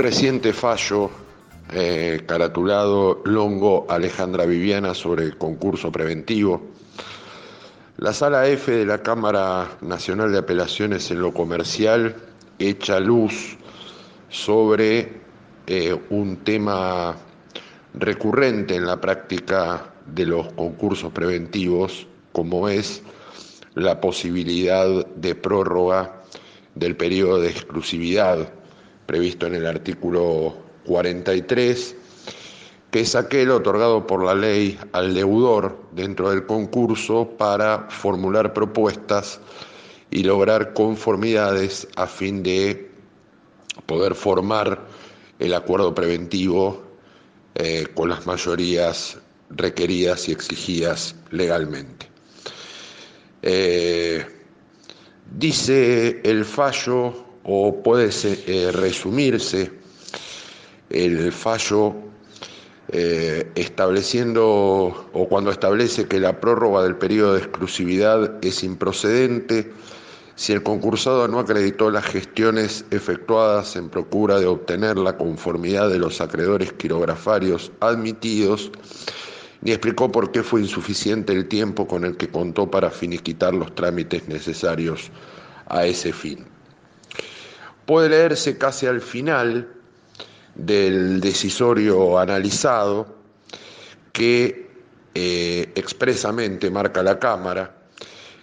reciente fallo eh, caratulado Longo Alejandra Viviana sobre el concurso preventivo, la sala F de la Cámara Nacional de Apelaciones en lo Comercial echa luz sobre eh, un tema recurrente en la práctica de los concursos preventivos, como es la posibilidad de prórroga del periodo de exclusividad previsto en el artículo 43, que es aquel otorgado por la ley al deudor dentro del concurso para formular propuestas y lograr conformidades a fin de poder formar el acuerdo preventivo eh, con las mayorías requeridas y exigidas legalmente. Eh, dice el fallo, o puede eh, resumirse el fallo estableciendo o cuando establece que la prórroga del periodo de exclusividad es improcedente si el concursado no acreditó las gestiones efectuadas en procura de obtener la conformidad de los acreedores quirografarios admitidos, ni explicó por qué fue insuficiente el tiempo con el que contó para finiquitar los trámites necesarios a ese fin. Puede leerse casi al final del decisorio analizado que eh, expresamente marca la Cámara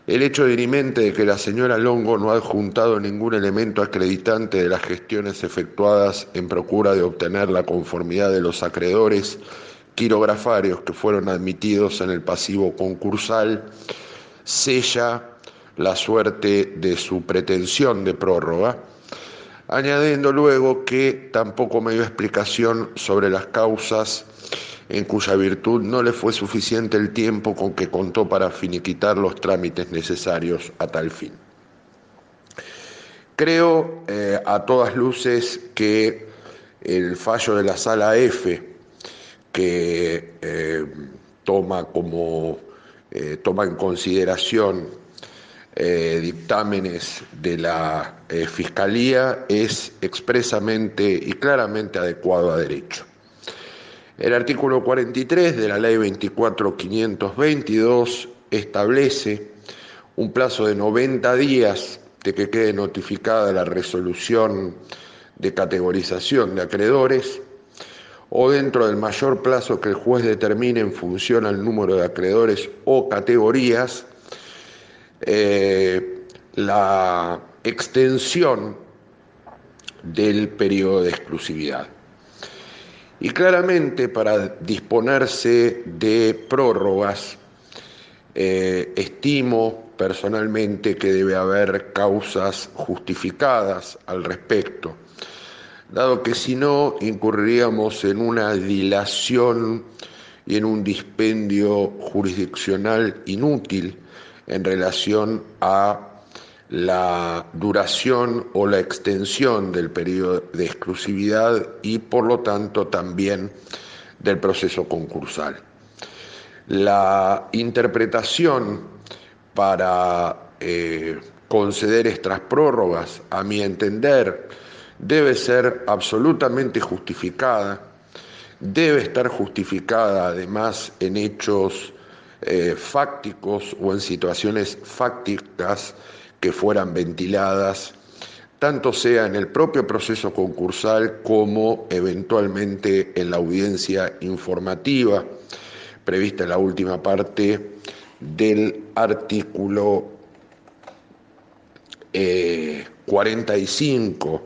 el hecho dirimente de que la señora Longo no ha adjuntado ningún elemento acreditante de las gestiones efectuadas en procura de obtener la conformidad de los acreedores quirografarios que fueron admitidos en el pasivo concursal, sella la suerte de su pretensión de prórroga, añadiendo luego que tampoco me dio explicación sobre las causas en cuya virtud no le fue suficiente el tiempo con que contó para finiquitar los trámites necesarios a tal fin. Creo eh, a todas luces que el fallo de la sala F, que eh, toma, como, eh, toma en consideración dictámenes de la Fiscalía, es expresamente y claramente adecuado a derecho. El artículo 43 de la ley 24522 establece un plazo de 90 días de que quede notificada la resolución de categorización de acreedores o dentro del mayor plazo que el juez determine en función al número de acreedores o categorías, eh, la extensión del periodo de exclusividad. Y claramente para disponerse de prórrogas, eh, estimo personalmente que debe haber causas justificadas al respecto, dado que si no incurriríamos en una dilación y en un dispendio jurisdiccional inútil en relación a la duración o la extensión del periodo de exclusividad y por lo tanto también del proceso concursal. La interpretación para eh, conceder estas prórrogas, a mi entender, debe ser absolutamente justificada, debe estar justificada además en hechos eh, fácticos o en situaciones fácticas que fueran ventiladas, tanto sea en el propio proceso concursal como eventualmente en la audiencia informativa prevista en la última parte del artículo 45 eh,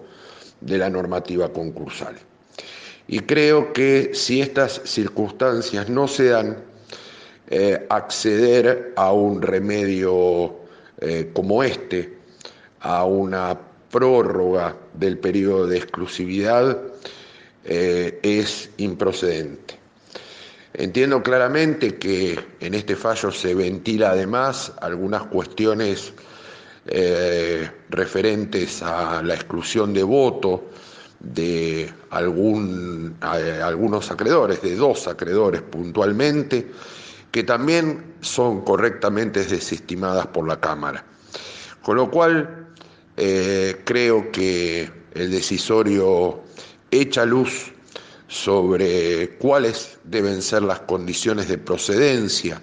de la normativa concursal. Y creo que si estas circunstancias no se dan, eh, acceder a un remedio eh, como este a una prórroga del periodo de exclusividad eh, es improcedente. Entiendo claramente que en este fallo se ventila además algunas cuestiones referentes a la exclusión de voto de algún, algunos acreedores, de dos acreedores puntualmente, que también son correctamente desestimadas por la Cámara. Con lo cual, eh, creo que el decisorio echa luz sobre cuáles deben ser las condiciones de procedencia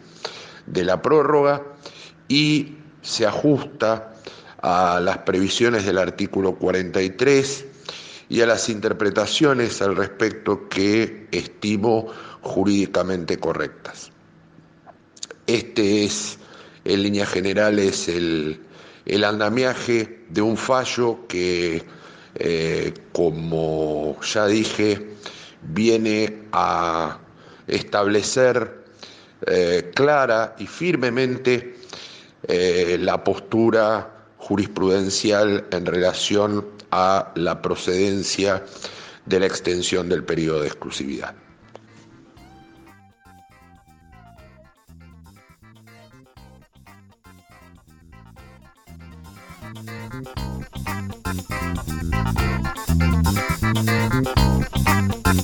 de la prórroga y se ajusta a las previsiones del artículo 43 y a las interpretaciones al respecto que estimo jurídicamente correctas. Este es, en líneas generales, el, el andamiaje de un fallo que, eh, como ya dije, viene a establecer eh, clara y firmemente eh, la postura jurisprudencial en relación a la procedencia de la extensión del periodo de exclusividad. Thank you.